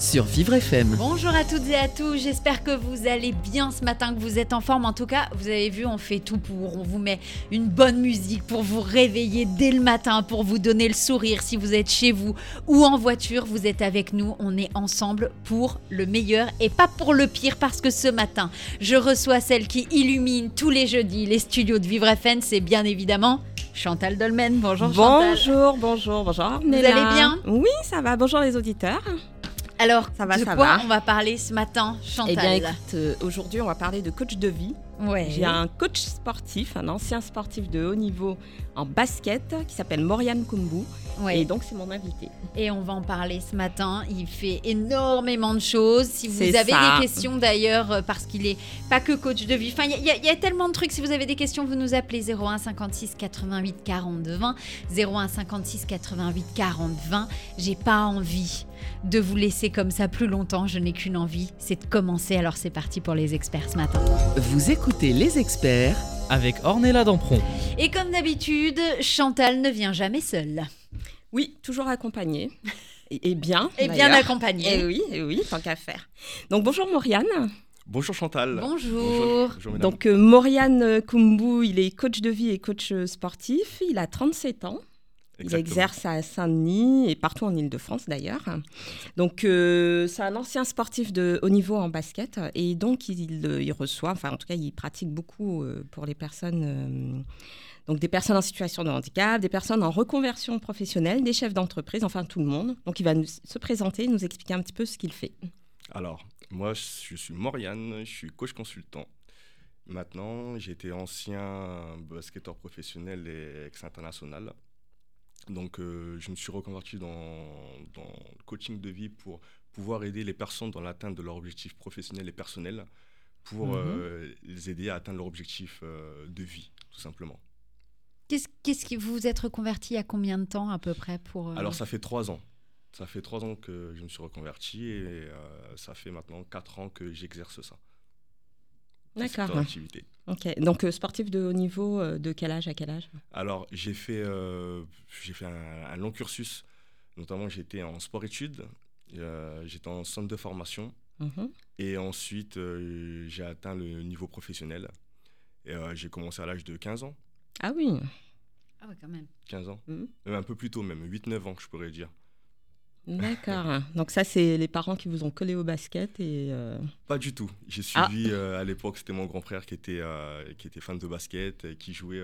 Sur Vivre FM. Bonjour à toutes et à tous, j'espère que vous allez bien ce matin, que vous êtes en forme. En tout cas, vous avez vu, on fait tout pour. On vous met une bonne musique pour vous réveiller dès le matin, pour vous donner le sourire. Si vous êtes chez vous ou en voiture, vous êtes avec nous. On est ensemble pour le meilleur et pas pour le pire parce que ce matin, je reçois celle qui illumine tous les jeudis les studios de Vivre FM. C'est bien évidemment Chantal Dolmen. Bonjour Chantal. Bonjour, bonjour, bonjour. Vous allez bien? Oui, ça va. Bonjour les auditeurs. Alors, Ça va, de ça quoi va. on va parler ce matin, Chantal Eh bien, écoute, euh, aujourd'hui, on va parler de coach de vie. Ouais. J'ai un coach sportif, un ancien sportif de haut niveau en basket qui s'appelle Moriane Kumbu. Ouais. Et donc, c'est mon invité. Et on va en parler ce matin. Il fait énormément de choses. Si vous avez ça. des questions d'ailleurs, euh, parce qu'il est pas que coach de vie. Enfin, y, y il y a tellement de trucs. Si vous avez des questions, vous nous appelez 01 56 88 40 20. 01 56 88 40 20. J'ai pas envie de vous laisser comme ça plus longtemps. Je n'ai qu'une envie, c'est de commencer. Alors c'est parti pour les experts ce matin. Vous écoutez les experts Avec Ornella Dampron. Et comme d'habitude, Chantal ne vient jamais seule. Oui, toujours accompagné. Et, et bien. Et bien accompagnée. Eh oui, eh oui, tant qu'à faire. Donc, bonjour Moriane. Bonjour Chantal. Bonjour. Bonjour mesdames. Donc, euh, Moriane Kumbu, il est coach de vie et coach sportif. Il a 37 ans. Il exerce à Saint-Denis et partout en Ile-de-France d'ailleurs. Donc, euh, c'est un ancien sportif de haut niveau en basket et donc il, euh, il reçoit, enfin en tout cas, il pratique beaucoup euh, pour les personnes, euh, donc des personnes en situation de handicap, des personnes en reconversion professionnelle, des chefs d'entreprise, enfin tout le monde. Donc, il va nous, se présenter, nous expliquer un petit peu ce qu'il fait. Alors, moi, je suis Moriane, je suis coach consultant. Maintenant, été ancien basketteur professionnel et ex-international. Donc, euh, je me suis reconverti dans, dans le coaching de vie pour pouvoir aider les personnes dans l'atteinte de leurs objectifs professionnels et personnels pour Mhm. euh, les aider à atteindre leur objectif euh, de vie, tout simplement. Qu'est-ce qu'est-ce qui vous êtes reconverti à combien de temps à peu près pour euh, Alors, ça fait trois ans. Ça fait trois ans que je me suis reconverti et euh, ça fait maintenant quatre ans que j'exerce ça. ce secteur D'accord. Ok. Donc, euh, sportif de haut niveau, euh, de quel âge à quel âge? Alors, j'ai fait, euh, j'ai fait un, un long cursus. Notamment, j'étais en sport-études, euh, j'étais en centre de formation. Mhm. Et ensuite, euh, j'ai atteint le niveau professionnel. Et euh, j'ai commencé à l'âge de 15 ans. Ah oui. Ah ouais, quand même. 15 ans. Même un peu plus tôt, même 8-9 ans, je pourrais dire. D'accord. Donc ça, c'est les parents qui vous ont collé au basket et euh, Pas du tout. J'ai Ah. suivi euh, à l'époque, c'était mon grand frère qui était, euh, qui était fan de basket, et qui jouait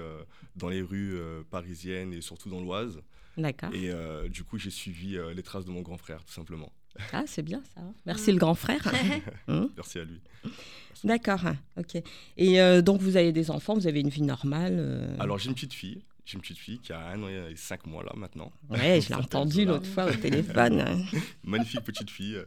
dans les rues parisiennes et surtout dans l'Oise. d'accord. Et du coup, j'ai suivi les traces de mon grand frère, tout simplement. Ah, c'est bien ça. Merci le grand frère. Mhm. Merci à lui. D'accord. Ok. Et donc vous avez des enfants, vous avez une vie normale. Alors, j'ai une petite fille. J'ai une petite fille qui a un an et cinq mois là maintenant. Ouais, je l'ai Ça entendu s'appelle l'autre fois au téléphone. Magnifique petite fille euh,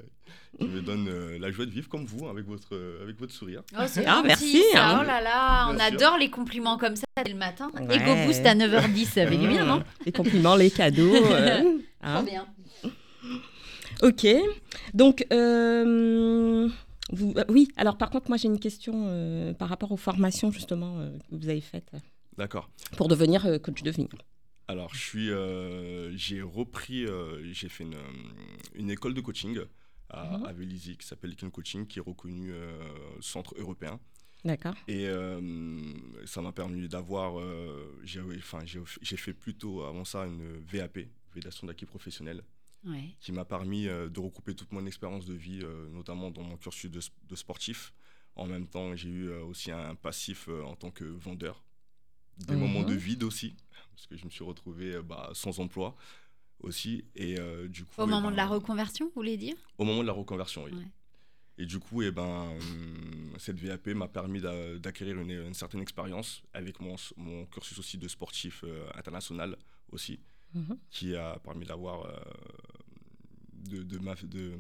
qui me donne euh, la joie de vivre comme vous, avec votre, euh, avec votre sourire. Oh, c'est Ah, gentil, merci, ça. hein. Oh là là, on sûr. adore les compliments comme ça dès le matin. Ouais. Ego Boost à 9h10, ça fait du bien, non Les compliments, les cadeaux. euh, hein. bien. Ok. Donc, euh, vous, euh, oui. Alors, par contre, moi, j'ai une question euh, par rapport aux formations justement euh, que vous avez faites D'accord. pour devenir euh, coach de vie. Alors, je suis, euh, j'ai repris, euh, j'ai fait une, une école de coaching à, à Vélizy qui s'appelle Ken Coaching, qui est reconnu euh, centre européen. D'accord. Et euh, ça m'a permis d'avoir, j'ai enfin, j'ai- j'ai fait plutôt avant ça une VAP, validation d'acquis professionnel, Ouais. qui m'a permis euh, de recouper toute mon expérience de vie, euh, notamment dans mon cursus de, de sportif. En même temps, j'ai eu euh, aussi un passif euh, en tant que vendeur. Des Mhm. moments de vide aussi, parce que je me suis retrouvé euh, bah, sans emploi aussi. Et euh, du coup, Au eh moment ben, de la reconversion, vous voulez dire? Au moment de la reconversion, oui. Ouais. Et du coup, eh ben, hum, cette VAP m'a permis d'a- d'acquérir une, une certaine expérience avec mon, mon cursus aussi de sportif euh, international aussi, Mhm. qui a permis d'avoir euh, de, de, ma- de,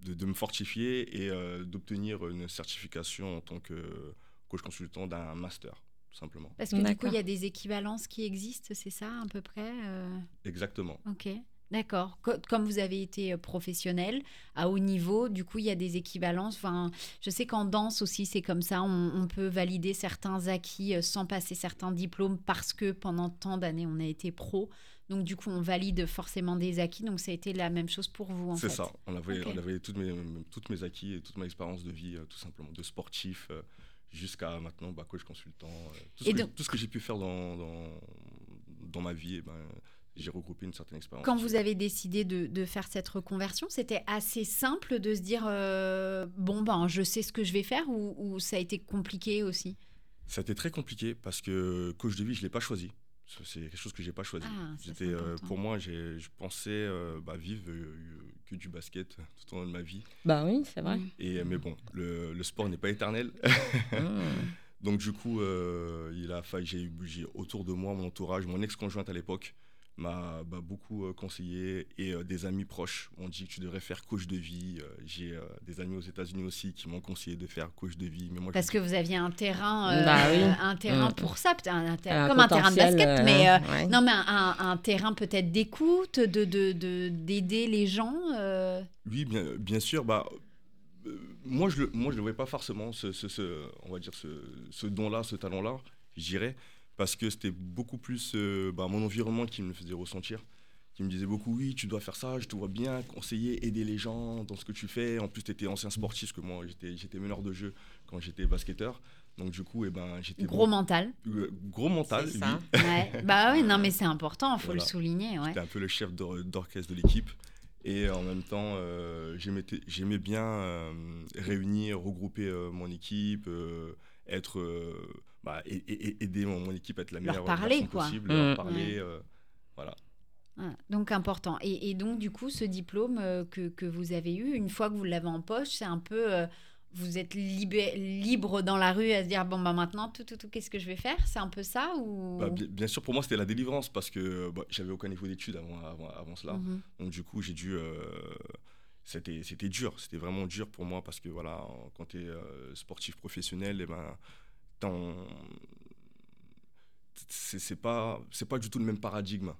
de, de me fortifier et d'obtenir une certification en tant que coach consultant d'un master, simplement. Parce que du coup, il y a des équivalences qui existent, c'est ça à peu près euh, Exactement. Ok, d'accord. Co- Comme vous avez été euh, professionnel à haut niveau, du coup, il y a des équivalences. Enfin, je sais qu'en danse aussi, c'est comme ça. On, on peut valider certains acquis euh, sans passer certains diplômes parce que pendant tant d'années, on a été pro. Donc, du coup, on valide forcément des acquis. Donc, ça a été la même chose pour vous, en C'est ça. On avait, Ok. on avait toutes, mes, toutes mes acquis et toute ma expérience de vie, tout simplement, de sportif euh, jusqu'à maintenant, bah, coach consultant. euh, tout, ce Et que, donc- tout ce que j'ai pu faire dans, dans, dans ma vie, eh ben, j'ai regroupé une certaine expérience. Quand vous avez décidé de, de faire cette reconversion, c'était assez simple de se dire euh, bon ben je sais ce que je vais faire ou, ou ça a été compliqué aussi? Ça a été très compliqué parce que coach de vie, je ne l'ai pas choisi. C'est quelque chose que j'ai pas choisi. Ah, J'étais, euh, pour moi, j'ai- je pensais euh, bah, vivre euh, que du basket tout au long de ma vie. Bah oui, c'est vrai. Et, mais bon, le, le sport n'est pas éternel. Mm. Donc du coup, euh, il a fallu, j'ai, eu- j'ai autour de moi, mon entourage, mon ex-conjointe à l'époque m'a m'a beaucoup euh, conseillé et euh, des amis proches m'ont dit que tu devrais faire coach de vie. Euh, j'ai euh, des amis aux États-Unis aussi qui m'ont conseillé de faire coach de vie. Mais moi, je Parce que vous aviez un terrain, euh, Bah oui. un terrain Mm. pour ça, peut-être un terrain- Un comme un terrain de basket, euh, mais euh, ouais. non mais un, un terrain peut-être d'écoute, de de- de- d'aider les gens. euh. Oui, bien, bien sûr. Bah, euh, moi, je le, moi, je le voyais pas forcément, ce, ce- ce- on va dire, ce, ce don-là, ce talent-là, je dirais, parce que c'était beaucoup plus euh, bah, mon environnement qui me faisait ressentir, qui me disait beaucoup, oui, tu dois faire ça, je te vois bien conseiller, aider les gens dans ce que tu fais. En plus, tu étais ancien sportif, parce que moi, j'étais, j'étais meneur de jeu quand j'étais basketteur. Donc, du coup, eh ben, j'étais Gros mental. euh, gros mental, C'est oui. ça. Ouais. bah oui, non mais c'est important, il faut Voilà. le souligner. Ouais. J'étais un peu le chef d'or- d'orchestre de l'équipe. Et en même temps, euh, j'aimais j'aimais bien euh, réunir, regrouper euh, mon équipe, euh, être, euh, bah, et, et- et aider mon, mon équipe à être la Leur meilleure parler, quoi. possible, Mm. leur parler. Ouais. euh, voilà. Ah, donc important. Et, et donc du coup, ce diplôme euh, que, que vous avez eu, une fois que vous l'avez en poche, c'est un peu, euh, vous êtes libé- libre dans la rue à se dire bon bah maintenant tout tout tout, qu'est-ce que je vais faire? C'est un peu ça ou? Bah, bien, bien sûr, pour moi, c'était la délivrance parce que bah, j'avais aucun niveau d'études avant, avant, avant cela. Mhm. Donc du coup, j'ai dû... euh, c'était, c'était dur, c'était vraiment dur pour moi parce que voilà, quand tu es sportif professionnel, eh ben, t'en- c'est, pas, c'est pas du tout le même paradigme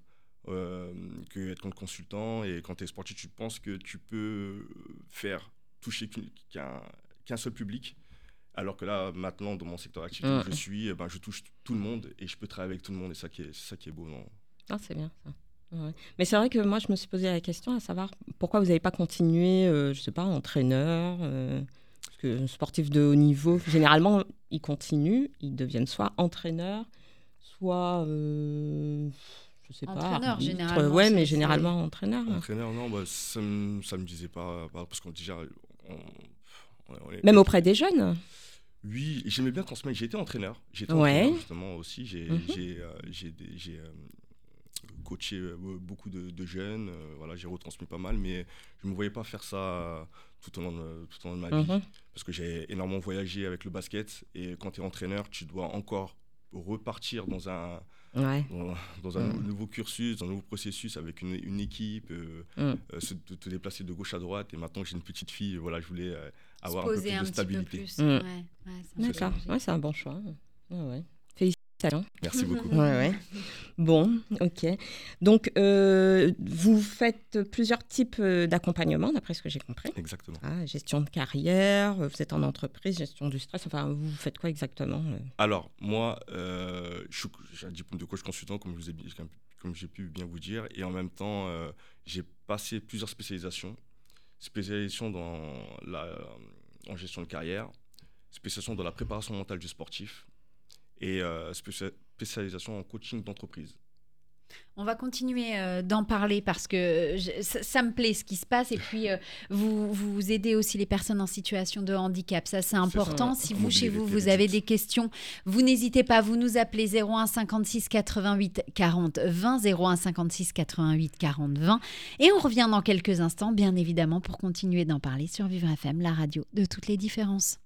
euh, que être consultant. Et quand tu es sportif, tu penses que tu peux faire toucher qu'un, qu'un seul public. Alors que là, maintenant, dans mon secteur d'activité Mm. où je suis, eh ben, je touche tout le monde et je peux travailler avec tout le monde. Et ça qui est, ça qui est beau. Non Ah, c'est bien ça. Ouais. Mais c'est vrai que moi, je me suis posé la question à savoir pourquoi vous n'avez pas continué, euh, je sais pas, entraîneur euh, Parce que sportif de haut niveau, généralement, ils continuent, ils deviennent soit entraîneurs, soit, euh, je sais pas, Entraîneur, généralement, Ouais, mais généralement entraîneur. Entraîneur, non, bah, ça me, ça me disait pas, pas- parce qu'on déjà, on- on- on est- Même auprès des jeunes. Oui, j'aimais bien transmettre. J'étais entraîneur. J'étais Ouais. entraîneur justement aussi. J'ai Mhm. j'ai, euh, j'ai euh, coaché euh, beaucoup de, de jeunes. euh, voilà, j'ai retransmis pas mal, mais je ne me voyais pas faire ça euh, tout au long de, tout au long de ma vie. Mhm. Parce que j'ai énormément voyagé avec le basket. Et quand tu es entraîneur, tu dois encore repartir dans un, Ouais. dans, dans un Mm. nou- nouveau cursus, dans un nouveau processus avec une, une équipe, euh, Mm. euh, se- te, te déplacer de gauche à droite. Et maintenant que j'ai une petite fille, voilà, je voulais euh, avoir un peu plus un de stabilité. Mm. Ouais, D'accord. Ouais, c'est un bon choix. Merci beaucoup. Ouais, ouais. Bon, ok. Donc, euh, vous faites plusieurs types euh, d'accompagnement, d'après ce que j'ai compris. Exactement. Ah, gestion de carrière, euh, vous êtes en entreprise, gestion du stress, enfin, vous faites quoi exactement Alors, moi, euh, je suis- j'ai un diplôme de coach consultant, comme, je vous ai, bi- comme, comme j'ai pu bien vous dire, et en même temps, euh, j'ai passé plusieurs spécialisations. Spécialisation dans la, en gestion de carrière, spécialisation dans la préparation mentale du sportif, et euh, spécia- spécialisation en coaching d'entreprise. On va continuer euh, d'en parler parce que je- ça, ça me plaît ce qui se passe et puis euh, vous, vous aidez aussi les personnes en situation de handicap. Ça, c'est important. ça. Si vous, chez vous, vous avez des questions, vous n'hésitez pas, vous nous appelez 01 56 88 40 20, 01 56 88 40 20. Et on revient dans quelques instants, bien évidemment, pour continuer d'en parler sur Vivre FM, la radio de toutes les différences.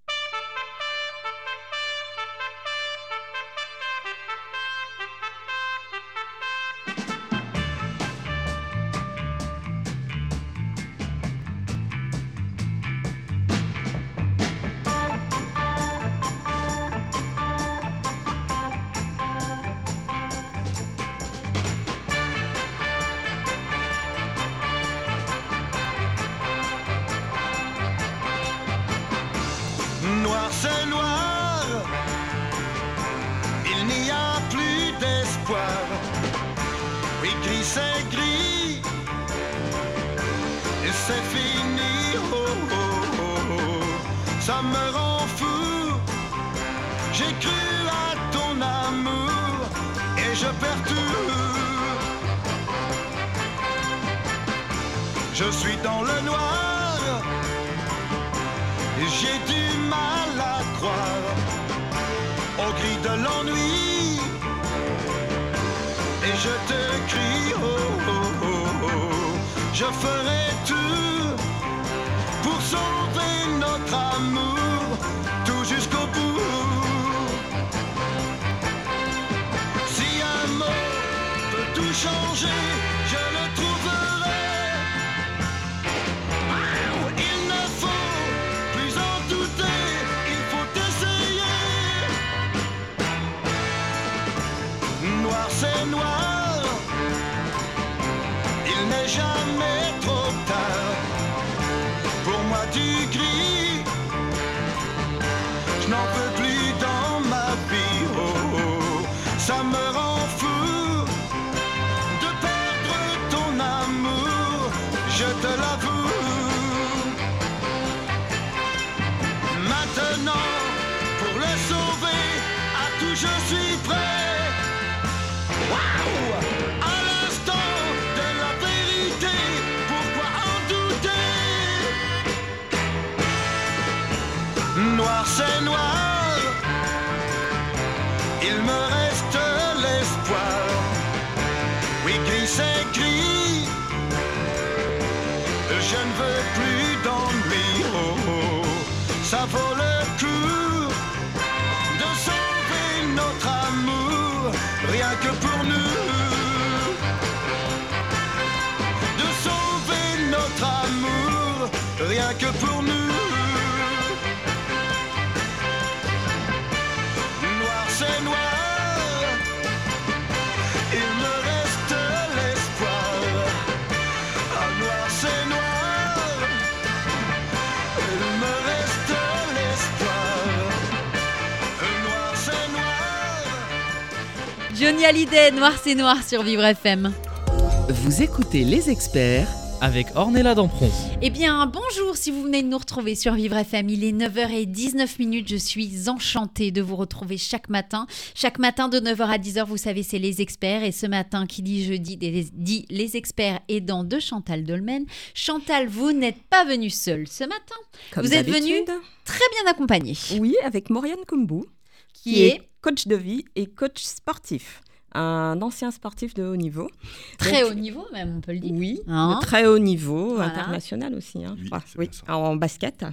C'est gris, et c'est fini. Oh, oh, oh, oh. Ça me rend fou. J'ai cru à ton amour et je perds tout. Je suis dans le noir, j'ai du mal à croire au gris de l'ennui. Et je te crie, oh, oh, oh, oh, je ferai tout pour sauver notre amour, tout jusqu'au bout. Si un mot peut tout changer, Johnny Hallyday, Noir c'est noir sur Vivre FM. Vous écoutez les experts Avec Ornella Dampron. Eh bien, bonjour si vous venez de nous retrouver sur Vivre FM. Il est 9h19 minutes. Je suis enchantée de vous retrouver chaque matin. Chaque matin de 9h à 10h, vous savez, c'est les experts. Et ce matin, qui dit jeudi, dit les experts aidants de Chantal Dolmen. Chantal, vous n'êtes pas venue seule ce matin. Comme Vous êtes venue Très bien accompagnée. Oui, avec Mauriane Kumbou, Qui est coach de vie et coach sportif. Un ancien sportif de haut niveau. très Donc, haut niveau, même, on peut le dire. Oui, Hein de très haut niveau, Voilà. international aussi. hein, je Oui, crois. Oui, en, basket.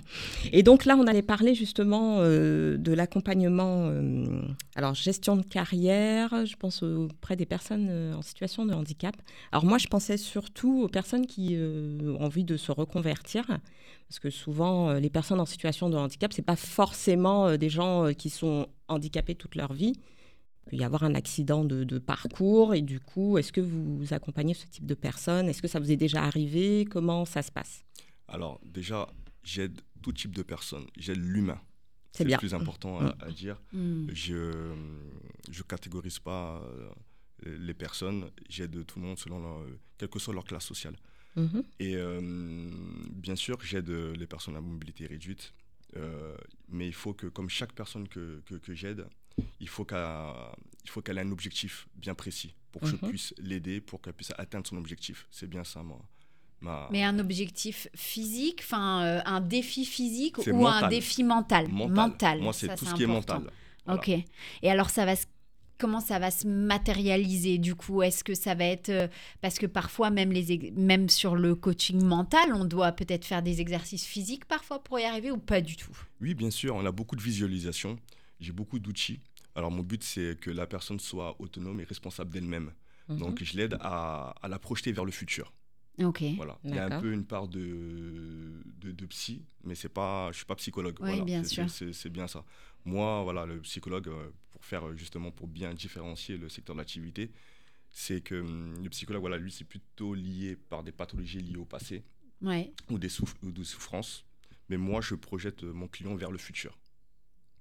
Et donc là, on allait parler justement euh, de l'accompagnement, euh, alors gestion de carrière, je pense auprès des personnes euh, en situation de handicap. Alors moi, je pensais surtout aux personnes qui euh, ont envie de se reconvertir. Parce que souvent, euh, les personnes en situation de handicap, c'est pas forcément euh, des gens euh, qui sont handicapés toute leur vie. Il peut y avoir un accident de, de parcours et du coup, est-ce que vous accompagnez ce type de personnes? Est-ce que ça vous est déjà arrivé? Comment ça se passe? Alors, déjà, j'aide tout type de personnes. J'aide l'humain. C'est le plus important à, à dire. Hmm. Je je catégorise pas euh, les personnes. J'aide tout le monde selon leur, quelle que soit leur classe sociale. Mhm. Et euh, bien sûr, j'aide les personnes à mobilité réduite. euh, mais il faut que, comme chaque personne que, que, que j'aide, il faut qu'elle ait un objectif bien précis pour que Mhm. je puisse l'aider, pour qu'elle puisse atteindre son objectif. C'est bien ça, moi. Ma, Mais un objectif physique, enfin euh, un défi physique ou un mental. défi mental? Mental. Moi, c'est tout ce qui est mental. Voilà. Ok. Et alors, ça va se- comment ça va se matérialiser du coup? Est-ce que ça va être euh, parce que parfois même les ex- même sur le coaching mental, on doit peut-être faire des exercices physiques parfois pour y arriver ou pas du tout? Oui, bien sûr, on a beaucoup de visualisation. J'ai beaucoup d'outils. Alors, mon but, c'est que la personne soit autonome et responsable d'elle-même. Mhm. Donc, je l'aide à, à la projeter vers le futur. Ok. Voilà. Il y a un peu une part de, de, de psy, mais c'est pas, je suis pas psychologue. Oui, Voilà. bien sûr. C'est bien ça. Moi, voilà, le psychologue, euh, pour faire euh, justement, pour bien différencier le secteur d'activité, c'est que hum, le psychologue, voilà, lui, c'est plutôt lié par des pathologies liées au passé Ouais. ou des, souff- ou des souffrances. Mais moi, je projette euh, mon client vers le futur.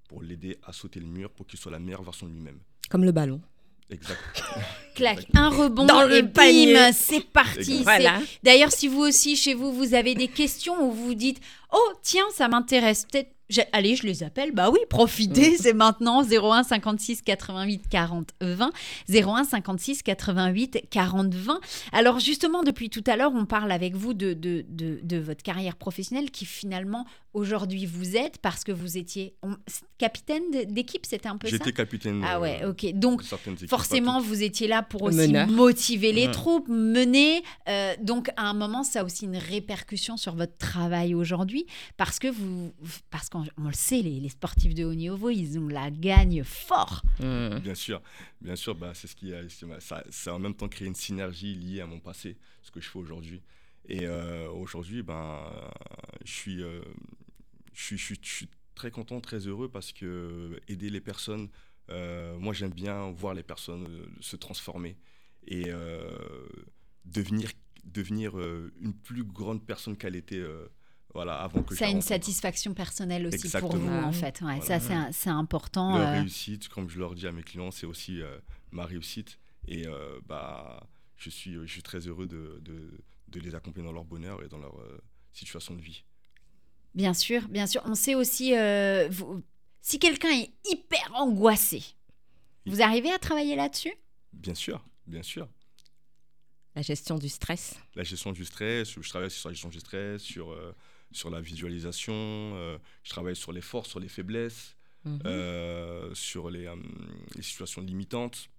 Pour l'aider à sauter le mur pour qu'il soit la meilleure version de lui-même. Comme le ballon. Exact. Clac, un rebond Dans le et bim, panier. c'est parti. Voilà. C'est- D'ailleurs, si vous aussi, chez vous, vous avez des questions ou vous vous dites « Oh, tiens, ça m'intéresse, peut-être... Allez, je les appelle. » Bah oui, profitez, c'est maintenant 01 56 88 40 20. 01 56 88 40 20. Alors justement, depuis tout à l'heure, on parle avec vous de, de, de, de votre carrière professionnelle qui finalement, aujourd'hui, vous êtes parce que vous étiez on- capitaine d'équipe, c'était un peu ça? J'étais capitaine. Ah ouais, euh, ok. Donc, Forcément, vous étiez là pour aussi meneur. motiver les Ouais. troupes, mener. euh, donc, à un moment, ça a aussi une répercussion sur votre travail aujourd'hui, parce que vous, parce on le sait, les, les sportifs de haut niveau, ils ont la gagne fort. Mmh. Bien sûr, bien sûr, bah, c'est ce qui a, ça, ça a en même temps créé une synergie liée à mon passé, ce que je fais aujourd'hui. Et euh, aujourd'hui, ben, je suis, euh, je suis, je suis, je suis très content, très heureux parce que aider les personnes, euh, moi j'aime bien voir les personnes se transformer et euh, devenir, devenir une plus grande personne qu'elle était, euh, voilà, avant que je Ça a la une rencontre. satisfaction personnelle aussi pour vous, en fait. Ouais, Voilà. Ça, c'est important. Leur euh, réussite, comme je leur dis à mes clients, c'est aussi euh, ma réussite. Et euh, bah, je, suis, je suis très heureux de, de, de les accompagner dans leur bonheur et dans leur euh, situation de vie. Bien sûr, bien sûr. On sait aussi, euh, vous- si quelqu'un est hyper angoissé, vous arrivez à travailler là-dessus? Bien sûr, bien sûr. La gestion du stress. La gestion du stress, je travaille sur la gestion du stress, sur, euh, sur la visualisation, euh, je travaille sur les forces, sur les faiblesses, Mhm. euh, sur les, euh, les situations limitantes.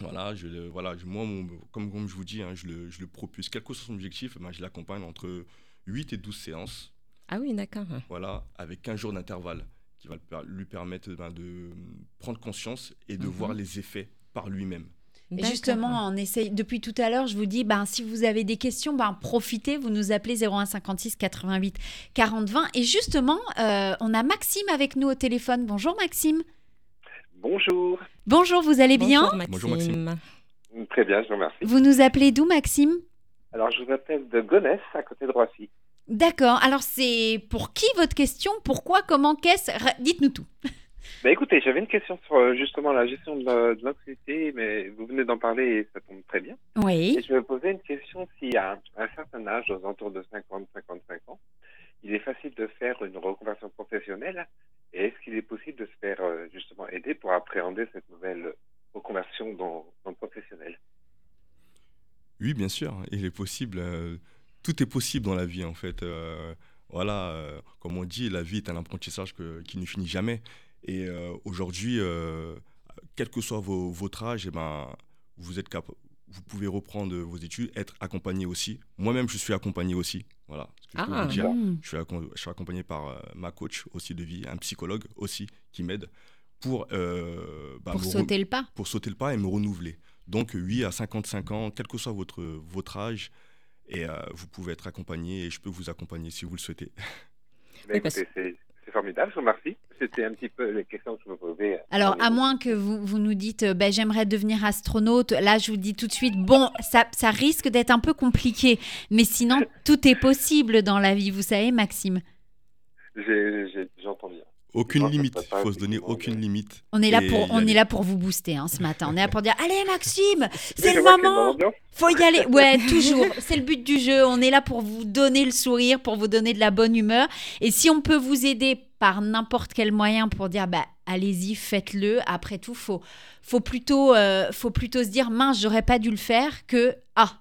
Voilà, je, voilà je- moi, mon- comme, comme je vous dis, hein, je, le, je le propulse. Quel que soit son objectif, ben, je l'accompagne entre 8 et 12 séances. Ah oui, d'accord. voilà, avec 15 jours d'intervalle, qui va lui permettre ben, de prendre conscience et de Mhm. voir les effets par lui-même. Et justement, on essaye, depuis tout à l'heure, je vous dis, ben, si vous avez des questions, ben, profitez, vous nous appelez 01 56 88 40 20. Et justement, euh, on a Maxime avec nous au téléphone. Bonjour Maxime. Bonjour. Bonjour, vous allez bien Bonjour Maxime. Bonjour, Maxime. Très bien, je vous remercie. Vous nous appelez d'où Maxime? Alors, je vous appelle de Gonesse, à côté de Roissy. D'accord, alors c'est pour qui votre question? Pourquoi? Comment? Qu'est-ce? Dites-nous tout. Bah, écoutez, j'avais une question sur euh, justement la gestion de la- de l'anxiété, mais vous venez d'en parler et ça tombe très bien. Oui. Et je me posais une question si à un, un certain âge, aux alentours de 50-55 ans, il est facile de faire une reconversion professionnelle et est-ce qu'il est possible de se faire euh, justement aider pour appréhender cette nouvelle reconversion dans, dans le professionnel? Oui, bien sûr, il est possible. euh, tout est possible dans la vie, en fait. euh, voilà, euh, comme on dit, la vie est un apprentissage que- qui ne finit jamais. Et euh, aujourd'hui, euh, quel que soit vos- votre âge, eh ben, vous êtes cap- vous pouvez reprendre vos études, être accompagné aussi. Moi-même, je suis accompagné aussi. Voilà, ce que je peux Ah. vous dire. Je suis, accom- je suis accompagné par euh, ma coach aussi de vie, un psychologue aussi qui m'aide pour, euh, bah, Pour sauter le pas. pour sauter le pas et me renouveler. Donc oui, à 55 ans, quel que soit votre, votre âge, et euh, vous pouvez être accompagné et je peux vous accompagner si vous le souhaitez. Parce- Écoutez, c'est formidable, je vous remercie. C'était un petit peu les questions que je me posais. euh, Alors, à moins que vous, vous nous dites, euh, ben, j'aimerais devenir astronaute, là, je vous dis tout de suite, bon, ça, ça risque d'être un peu compliqué. Mais sinon, tout est possible dans la vie, vous savez, Maxime. J'ai- bien. Aucune Non, limite, il faut se donner aucune limite. On est là pour, on aller. est là pour vous booster hein, ce matin. On est là pour dire, allez, Maxime, c'est le moment. Faut y aller. Ouais, toujours. C'est le but du jeu. On est là pour vous donner le sourire, pour vous donner de la bonne humeur. Et si on peut vous aider par n'importe quel moyen pour dire, bah, allez-y, faites-le. Après tout, faut, faut plutôt, euh, faut plutôt se dire, mince, j'aurais pas dû le faire que, ah,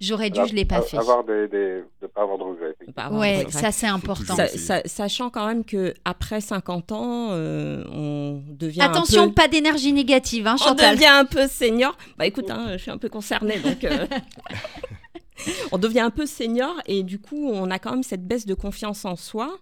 j'aurais dû, je l'ai pas fait. Avoir des, des, de pas avoir de regrets. effectivement. Pas avoir de Ouais, ça c'est important. sa- sachant quand même que après 50 ans, euh, on devient Attention, un peu, pas d'énergie négative, hein, on Chantal. devient un peu senior. Bah écoute, hein, je suis un peu concernée, donc euh, on devient un peu senior et du coup, on a quand même cette baisse de confiance en soi.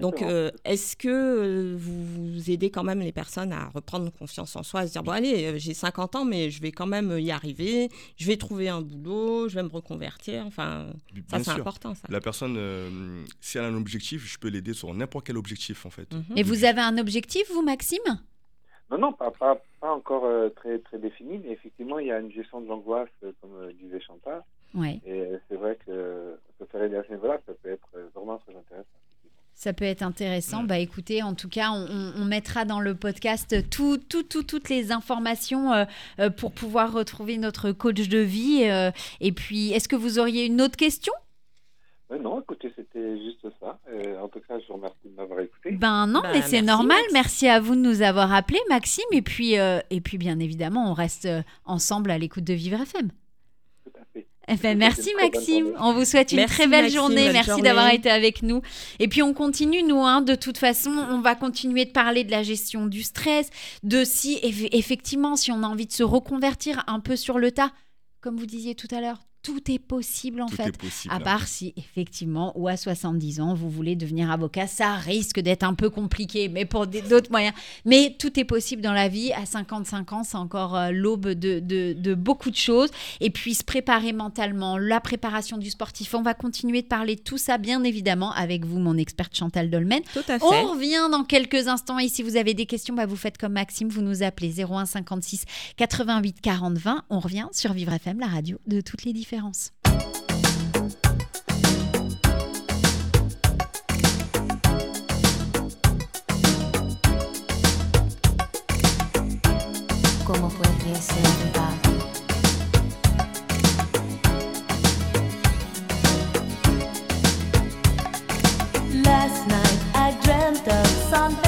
Donc, euh, est-ce que euh, vous, vous aidez quand même les personnes à reprendre confiance en soi, à se dire bon allez, euh, j'ai 50 ans, mais je vais quand même y arriver, je vais trouver un boulot, je vais me reconvertir. Enfin, ça c'est important ça. La personne, euh, si elle a un objectif, je peux l'aider sur n'importe quel objectif en fait. Mhm. Et vous avez un objectif, vous, Maxime? Non, non, pas, pas, pas encore euh, très, très défini, mais effectivement, il y a une gestion de l'angoisse, euh, comme euh, disait Chantal. Ouais. Et euh, c'est vrai que se faire aider à ce niveau-là, ça peut être vraiment très intéressant. Ça peut être intéressant. Ouais. Bah écoutez, en tout cas, on, mettra dans le podcast tout, tout, tout- toutes les informations euh, euh, pour pouvoir retrouver notre coach de vie. euh, et puis, est-ce que vous auriez une autre question? Non, écoutez, c'était juste ça. Euh, en tout cas, je vous remercie de m'avoir écouté. Ben non, Bah, mais c'est normal. Merci à vous de nous avoir appelés, Maxime. Et puis, euh, et puis bien évidemment, on reste ensemble à l'écoute de Vivre FM. Tout à fait. Eh ben, merci Maxime. On vous souhaite une Merci, très belle Maxime, journée. Merci d'avoir été avec nous. Et puis on continue, nous, hein, de toute façon, on va continuer de parler de la gestion du stress, de si eff- effectivement, si on a envie de se reconvertir un peu sur le tas, comme vous disiez tout à l'heure, tout est possible en Tout fait. est possible. À part si effectivement, ou à 70 ans, vous voulez devenir avocat, ça risque d'être un peu compliqué, mais pour d'autres moyens. Mais tout est possible dans la vie. À 55 ans, c'est encore euh, l'aube de, de- de beaucoup de choses. Et puis se préparer mentalement, la préparation du sportif. On va continuer de parler de tout ça, bien évidemment, avec vous, mon experte Chantal Dolmen. Tout à fait. On revient dans quelques instants et si vous avez des questions, bah, vous faites comme Maxime, vous nous appelez 01 56 88 40 20. On revient sur Vivre FM, la radio de toutes les différences. ¿Cómo puede ser? Last night I dreamt of San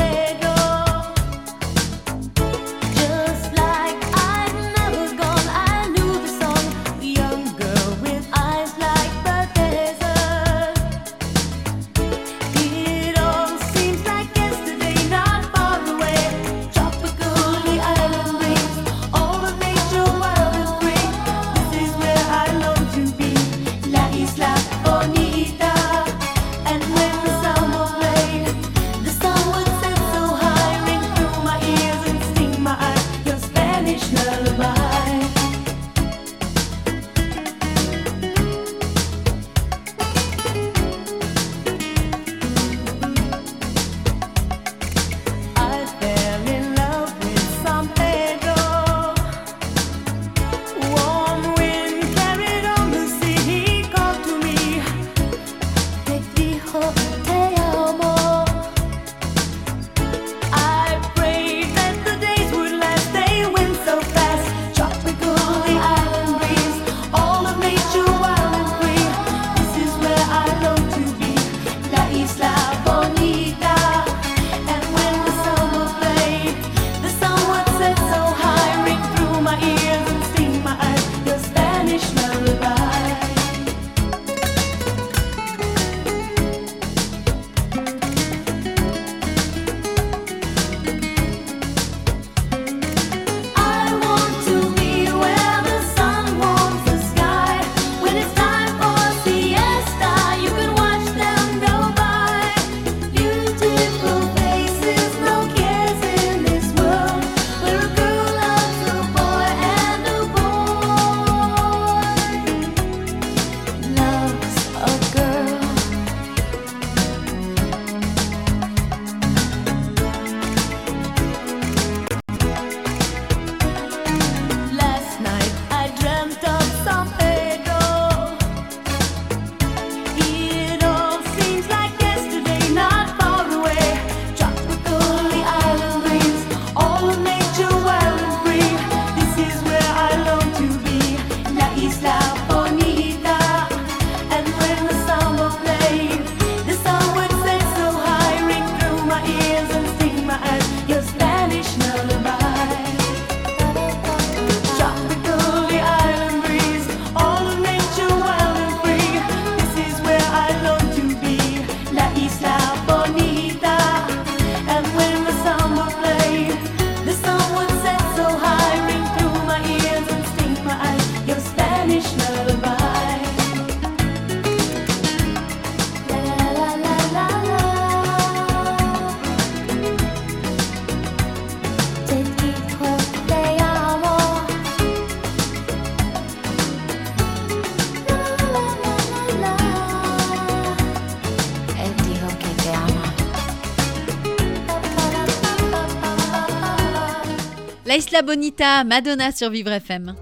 La Bonita, Madonna sur Vivre FM.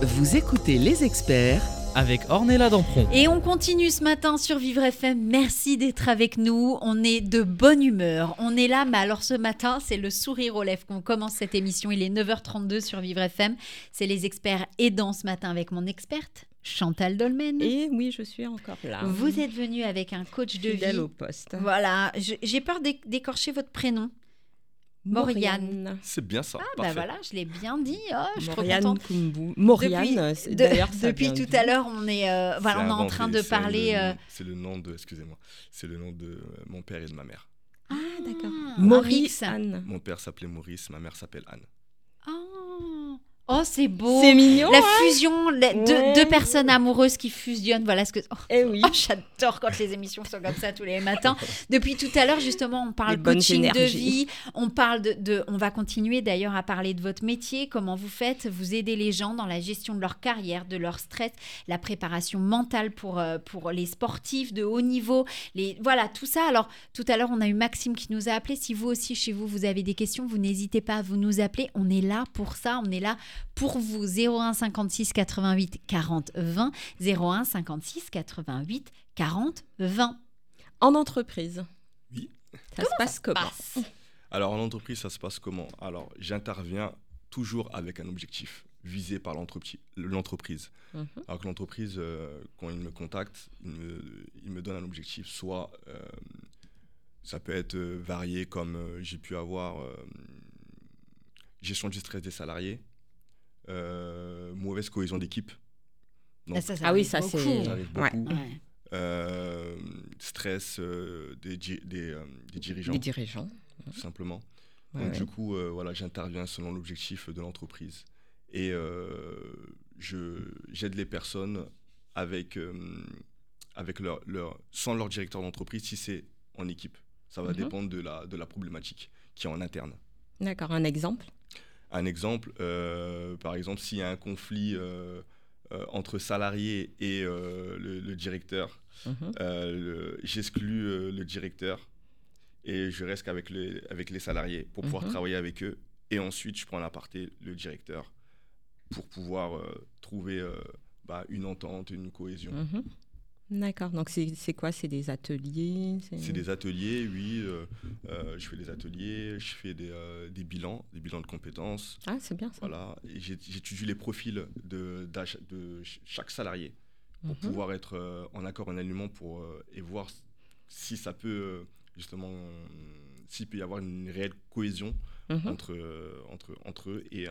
Vous écoutez Les Experts avec Ornella Dampron. Et on continue ce matin sur Vivre FM. Merci d'être avec nous. On est de bonne humeur. On est là, mais alors ce matin, c'est le sourire aux lèvres qu'on commence cette émission. Il est 9h32 sur Vivre FM. C'est les experts aidants ce matin avec mon experte, Chantal Dolmen. Et oui, je suis encore là. Vous êtes venu avec un coach de fidèle vie. au poste. Voilà, j'ai peur d'éc- d'écorcher votre prénom. Mauriane. C'est bien ça. Ah bah voilà, je l'ai bien dit. Oh, je suis trop Mauriane contente. Kumbu. Depuis- c'est- de- depuis tout à l'heure, on est, euh, voilà, on est en train de c'est parler. le- euh, C'est le nom de, excusez-moi, c'est le nom de euh, mon père et de ma mère. Ah, d'accord. mix. Mauriane. Mon père s'appelait Maurice, ma mère s'appelle Anne. Oh, c'est beau. C'est mignon. La hein fusion, les deux, Ouais. deux personnes amoureuses qui fusionnent. Voilà ce que. Oh, Eh oui. oh, J'adore quand les émissions sont comme ça tous les matins. Depuis tout à l'heure, justement, on parle Les coaching de vie. On parle de, de- On va continuer d'ailleurs à parler de votre métier, comment vous faites. Vous aidez les gens dans la gestion de leur carrière, de leur stress, la préparation mentale pour, euh, pour les sportifs de haut niveau. Les... Voilà, tout ça. Alors, tout à l'heure, on a eu Maxime qui nous a appelé. Si vous aussi, chez vous, vous avez des questions, vous n'hésitez pas à vous nous appeler. On est là pour ça. On est là pour vous. 01 56 88 40 20. 01 56 88 40 20. En entreprise. Oui. Ça se passe comment Passe? Alors en entreprise, ça se passe comment? Alors j'interviens toujours avec un objectif visé par l'entrepri- l'entreprise. Mhm. Alors que l'entreprise, euh, quand il me contacte, il me, il me donne un objectif. Soit euh, ça peut être euh, varié comme euh, j'ai pu avoir euh, gestion du stress des salariés, mauvaise cohésion d'équipe. Donc, Ah, ça, ça Ah oui, ça, c'est- Ouais. Euh, stress euh, des, di- des, euh, des dirigeants, dirigeants. tout simplement. Ouais, Donc ouais. du coup, euh, voilà, j'interviens selon l'objectif de l'entreprise. Et euh, je, j'aide les personnes avec, euh, avec leur, leur, sans leur directeur d'entreprise si c'est en équipe. Ça va Mhm. dépendre de la, de la problématique qui est en interne. D'accord, un exemple Un exemple, euh, par exemple, s'il y a un conflit euh, euh, entre salariés et le, le directeur, Mhm. j'exclus le directeur et je reste avec les, avec les salariés pour pouvoir Mhm. travailler avec eux. Et ensuite, je prends en aparté le directeur pour pouvoir euh, trouver euh, bah, une entente, une cohésion. Mhm. D'accord, donc c'est quoi? C'est des ateliers? C'est des ateliers, oui. euh, euh, je fais des ateliers, je fais des, euh, des bilans, des bilans de compétences. Ah, c'est bien ça. Voilà, j'étudie les profils de, chaque salarié pour Mhm. pouvoir être en accord, en alignement pour, et voir si ça peut, justement, s'il peut y avoir une réelle cohésion Mhm. entre, entre, entre eux et,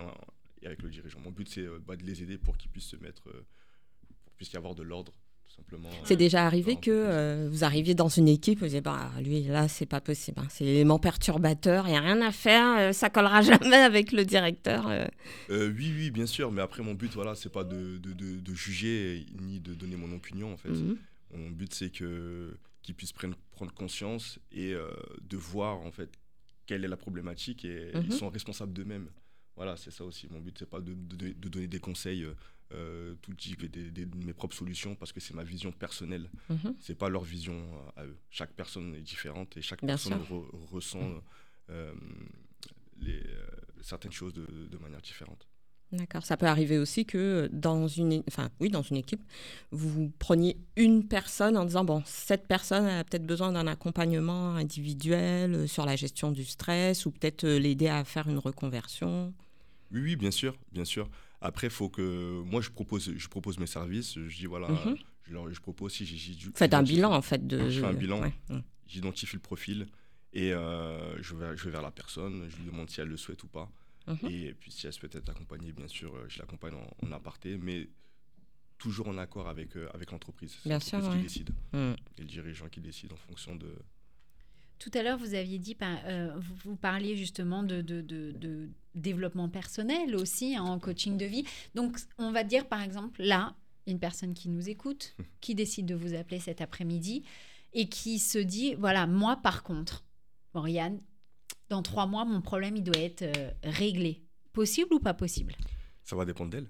avec le dirigeant. Mon but, c'est bah, de les aider pour qu'ils puissent se mettre, pour qu'il puisse y avoir de l'ordre, simplement. C'est déjà arrivé que euh, vous arriviez dans une équipe, vous dites bah, lui là c'est pas possible, hein, c'est l'élément perturbateur, il n'y a rien à faire, euh, ça collera jamais avec le directeur. euh. Euh, oui, oui, bien sûr, mais après, mon but, voilà, c'est pas de, de, de- de juger ni de donner mon opinion, en fait. Mhm. Mon but, c'est que qu'ils puissent prendre, prendre conscience et euh, de voir en fait quelle est la problématique et Mhm. ils sont responsables d'eux-mêmes. Voilà, c'est ça aussi. Mon but, c'est pas de donner des conseils euh, tout type et des, des- de mes propres solutions parce que c'est ma vision personnelle. Mhm. C'est pas leur vision à eux. Chaque personne est différente et chaque Bien personne re- ressent euh, les, euh, certaines choses de, de manière différente. D'accord, ça peut arriver aussi que dans une, enfin oui, dans une équipe, vous preniez une personne en disant bon, cette personne a peut-être besoin d'un accompagnement individuel sur la gestion du stress ou peut-être l'aider à faire une reconversion. Oui, oui, bien sûr, bien sûr. Après, faut que moi je propose, je propose mes services. Je dis voilà, Mhm. je, leur, je propose si j'ai. j'ai- Faites un bilan en fait de. Je fais un bilan. ouais, mm. J'identifie le profil et euh, je, vais, je vais vers la personne. Je lui demande si elle le souhaite ou pas. Mhm. Et puis si elle souhaite être accompagnée, bien sûr, euh, je l'accompagne en, en aparté, mais toujours en accord avec, euh, avec l'entreprise. Bien sûr, ouais. qui décide Mm. et le dirigeant qui décide en fonction de. Tout à l'heure, vous aviez dit, euh, vous, vous parliez justement de, de- de- de développement personnel aussi hein, en coaching de vie. Donc, on va dire par exemple, là, une personne qui nous écoute, qui décide de vous appeler cet après-midi et qui se dit, voilà, moi par contre, Mauriane, dans trois mois, mon problème, il doit être euh, réglé. Possible ou pas possible? Ça va dépendre d'elle.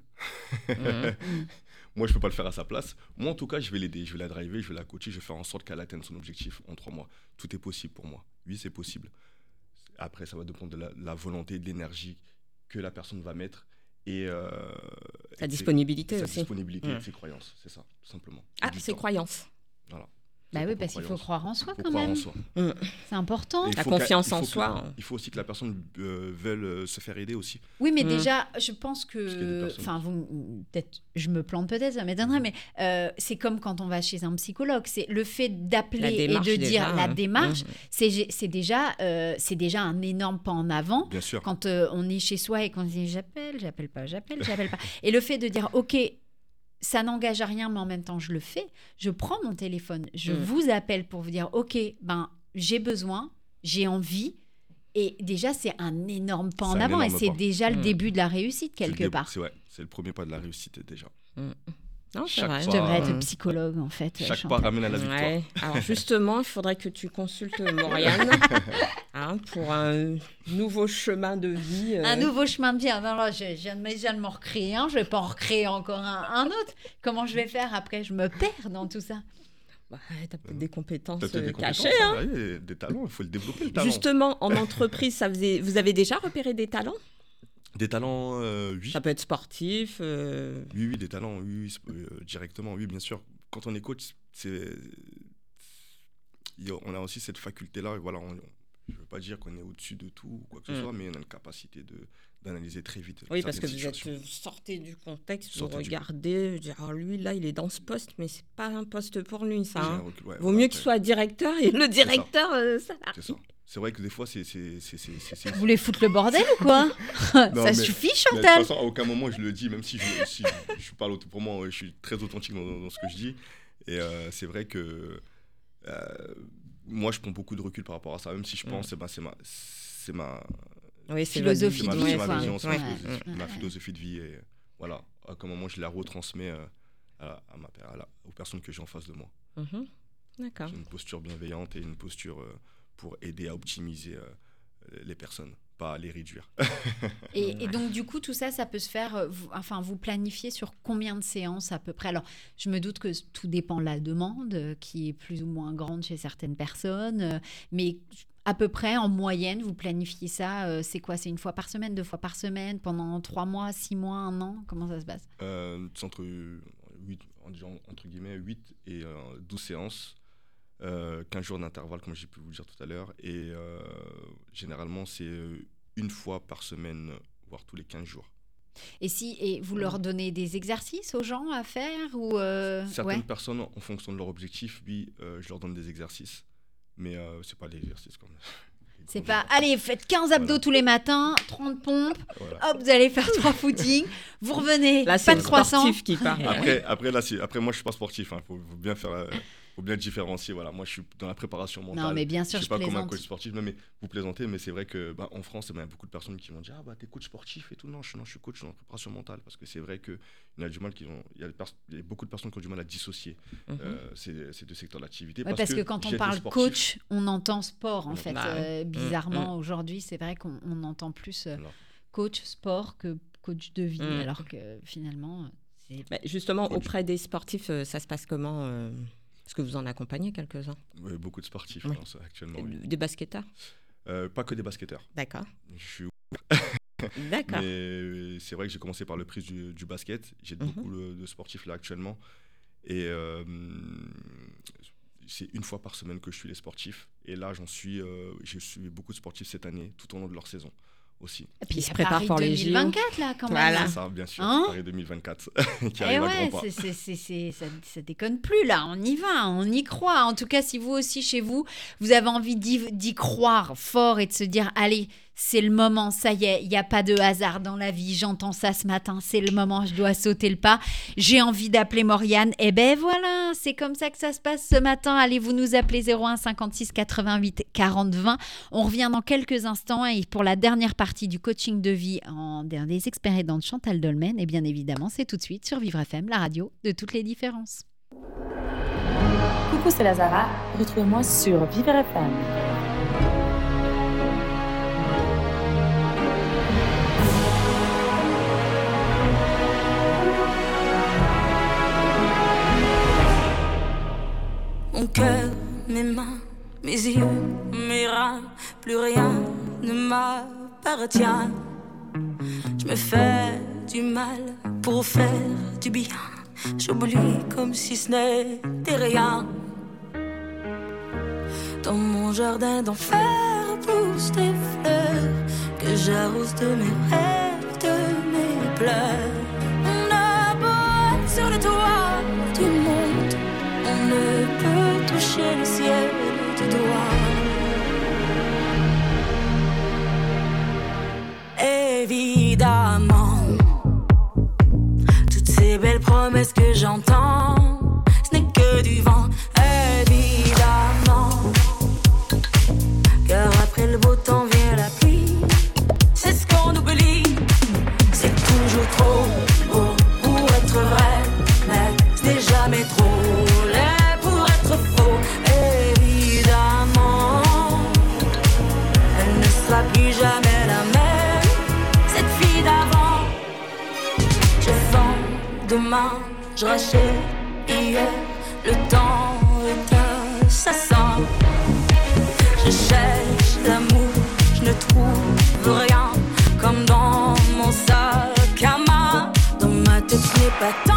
Mhm. Moi, je peux pas le faire à sa place. Moi, en tout cas, je vais l'aider, je vais la driver, je vais la coacher, je vais faire en sorte qu'elle atteigne son objectif en trois mois. Tout est possible pour moi. Oui, c'est possible. Après, ça va dépendre de la, la volonté, de l'énergie que la personne va mettre et, euh, Sa disponibilité sa aussi. disponibilité, Mm. ses croyances, c'est ça, tout simplement. Ah, ses temps. croyances. Voilà. Bah oui, parce qu'il faut croire en soi quand croire en même. soi. C'est important. La confiance en soi. Il faut aussi que la personne euh, veuille euh, se faire aider aussi. Oui, mais Mm. déjà, je pense que, enfin, vous, peut-être, je me plante peut-être, ça m'étonnerait, mais euh, c'est comme quand on va chez un psychologue. C'est le fait d'appeler et de déjà, dire la hein. démarche. Mhm. C'est c'est déjà, euh, c'est déjà un énorme pas en avant. Bien sûr. Quand euh, on est chez soi et qu'on dit j'appelle, j'appelle pas, j'appelle, j'appelle pas. Et le fait de dire ok, ça n'engage à rien, mais en même temps je le fais. Je prends mon téléphone, je Mm. vous appelle pour vous dire ok, ben j'ai besoin, j'ai envie. Et déjà, c'est un énorme pas en avant et c'est déjà le Mm. début de la réussite quelque part. C'est ouais, c'est le premier pas de la réussite déjà. Non, c'est vrai. Je fois, devrais euh, être psychologue en fait. Chaque pas ramène à la victoire. Ouais. Alors justement, il faudrait que tu consultes Morgane hein, pour un nouveau chemin de vie. euh, Un nouveau chemin de vie. Ah Non, non, je, je viens de, m'en recréer un, je vais pas en recréer encore un, un autre. Comment je vais faire après? Je me perds dans tout ça. bah, T'as peut-être des compétences euh, des cachées. hein. hein, ouais, des talents, il faut le développer le talent. Justement, en entreprise, ça faisait... vous avez déjà repéré des talents? Des talents, euh, oui. Ça peut être sportif. euh, Oui, oui, des talents, oui, euh, directement, oui, bien sûr. Quand on est coach, c'est, on a aussi cette faculté-là. Voilà, on- je ne veux pas dire qu'on est au-dessus de tout ou quoi que ce Mm. soit, mais on a une capacité de d'analyser très vite. Oui, parce que vous êtes sortez du contexte, vous du- regardez, dites, Ah, lui là, il est dans ce poste, mais c'est pas un poste pour lui, ça. Hein. recul, ouais, Vaut voilà, mieux qu'il soit directeur et le directeur, ça. C'est ça. C'est vrai que des fois, c'est. c'est, c'est, c'est, c'est- c'est- Vous voulez foutre le bordel ou quoi? Non, Ça mais- suffit, Mais de toute Chantal façon, à aucun moment je le dis, même si je, si je, je parle pour moi, je suis très authentique dans, dans ce que je dis. Et euh, c'est vrai que euh, moi, je prends beaucoup de recul par rapport à ça, même si je pense, ben, c'est ma, c'est ma, Oui, Philosophie ma, de c'est vie, ma vision, c'est Ouais. ma, philosophie, Ouais. ma philosophie de vie. Et voilà, à quel moment je la retransmets euh, à, à ma, à la- aux personnes que j'ai en face de moi. Mhm. D'accord. J'ai une posture bienveillante et une posture euh, pour aider à optimiser euh, les personnes, pas à les réduire. et, et donc, du coup, tout ça, ça peut se faire. euh, vous- enfin, vous planifiez sur combien de séances à peu près? Alors, je me doute que tout dépend de la demande, euh, qui est plus ou moins grande chez certaines personnes. mais à peu près, en moyenne, vous planifiez ça. c'est quoi? C'est une fois par semaine, deux fois par semaine, pendant trois mois, six mois, un an? Comment ça se passe? Euh, c'est entre, 8, en disant entre guillemets 8 et euh, 12 séances, euh, 15 jours d'intervalle, comme j'ai pu vous le dire tout à l'heure. Et euh, généralement, c'est euh, une fois par semaine, voire tous les 15 jours. Et si et vous leur donnez des exercices aux gens à faire ou euh, Certaines ouais. personnes, en fonction de leur objectif, oui, euh, je leur donne des exercices. Mais euh, c'est pas des exercices comme. C'est pas allez, faites 15 abdos Voilà. tous les matins, 30 pompes, Voilà. hop, vous allez faire trois footings, vous revenez, Là, c'est pas de croissant. sportif qui parle. Après, après, là, après, moi, je suis pas sportif. Il faut, faut bien faire. euh, faut bien différencier. Voilà, moi, je suis dans la préparation mentale. Non, mais bien je sûr, suis je pas comme un coach sportif. Non, mais vous plaisantez, mais c'est vrai que bah, en France, il y a beaucoup de personnes qui vont dire Ah, bah, t'es coach sportif et tout. Non, je, non, je suis coach dans la préparation mentale. Parce que c'est vrai qu'il y a du mal qui ont. Il y, a il beaucoup de personnes qui ont du mal à dissocier Mhm. euh, ces, ces deux secteurs d'activité. Ouais, parce que, quand on parle sportif. coach, on entend sport en fait. Bah. Euh, bizarrement, aujourd'hui, c'est vrai qu'on on entend plus euh, coach sport que coach de vie, Mm. alors que finalement, Bah, justement, Coach. auprès des sportifs, ça se passe comment euh, Est-ce que vous en accompagnez quelques-uns? Ouais, beaucoup de sportifs Oui. ça, actuellement. oui. Des basketteurs? Euh, pas que des basketteurs. D'accord. Je suis D'accord. Mais euh, c'est vrai que j'ai commencé par le prix du, du basket. J'ai Mhm. beaucoup de, de sportifs là actuellement. Et euh, c'est une fois par semaine que je suis les sportifs. Et là, j'en suis, euh, j'ai suivi beaucoup de sportifs cette année, tout au long de leur saison aussi. Et puis Ils il se préparent Paris pour les JO. 2024 là quand même. Voilà. ça, bien sûr. Hein Paris 2024 qui Eh arrive à ouais, grands pas. c'est- c'est- c'est- c'est- ça, ça déconne plus là, on y va, on y croit. En tout cas, si vous aussi chez vous, vous avez envie d'y d'y croire fort et de se dire, allez, c'est le moment, ça y est, il n'y a pas de hasard dans la vie, j'entends ça ce matin, c'est le moment, je dois sauter le pas, j'ai envie d'appeler Morgane, et ben voilà, c'est comme ça que ça se passe ce matin. Allez, vous nous appelez 01 56 88 40 20. On revient dans quelques instants et pour la dernière partie du coaching de vie en des aidants de Chantal Dolmen, et bien évidemment, c'est tout de suite sur Vivre FM, la radio de toutes les différences. Coucou, c'est Lazara. Retrouvez-moi sur Vivre FM. Mon cœur, mes mains, mes yeux, mes reins, plus rien ne m'appartient. Je me fais du mal pour faire du bien. J'oublie comme si ce n'était rien. Dans mon jardin d'enfer poussent des fleurs que j'arrose de mes rêves, de mes pleurs. On a beau être sur le toit du monde, on ne toucher le ciel du doigt. Évidemment, toutes ces belles promesses que j'entends, le temps est assassin. Je cherche l'amour, je ne trouve rien, comme dans mon sac à main. Dans ma tête, ce n'est pas tant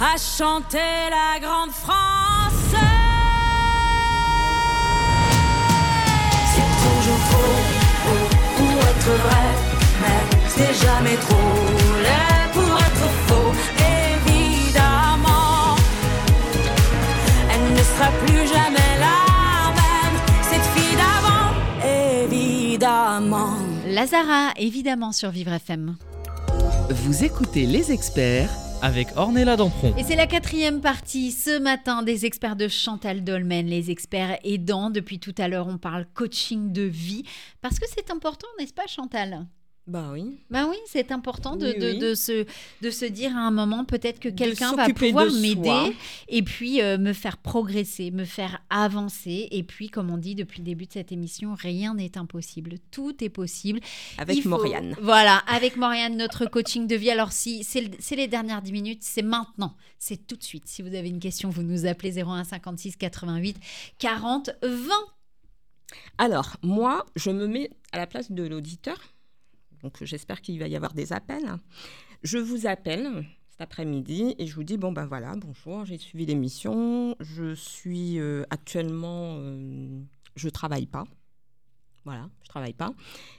à chanter la grande France. C'est toujours trop beau pour être vrai, mais c'est jamais trop laid pour être faux. Évidemment, elle ne sera plus jamais la même, cette fille d'avant. Évidemment. Lazara, évidemment, sur Vivre FM. Vous écoutez les experts avec Ornella Dampron. Et c'est la quatrième partie ce matin des experts de Chantal Dolmen, les experts aidants. Depuis tout à l'heure, on parle coaching de vie parce que c'est important, n'est-ce pas, Chantal? Bah oui. Bah oui, c'est important de, Oui, de, oui. de se, de se dire à un moment peut-être que quelqu'un va pouvoir m'aider et puis euh, me faire progresser, me faire avancer. Et puis, comme on dit depuis le début de cette émission, rien n'est impossible. Tout est possible. Avec faut- Mauriane. Voilà, avec Mauriane, notre coaching de vie. Alors, si c'est le- c'est les dernières 10 minutes, c'est maintenant. C'est tout de suite. Si vous avez une question, vous nous appelez 01 56 88 40 20. Alors, moi, je me mets à la place de l'auditeur. Donc, j'espère qu'il va y avoir des appels. Je vous appelle cet après-midi et je vous dis bon, ben voilà, bonjour, j'ai suivi l'émission. Je suis euh, actuellement. euh, je travaille pas. Voilà, je travaille pas.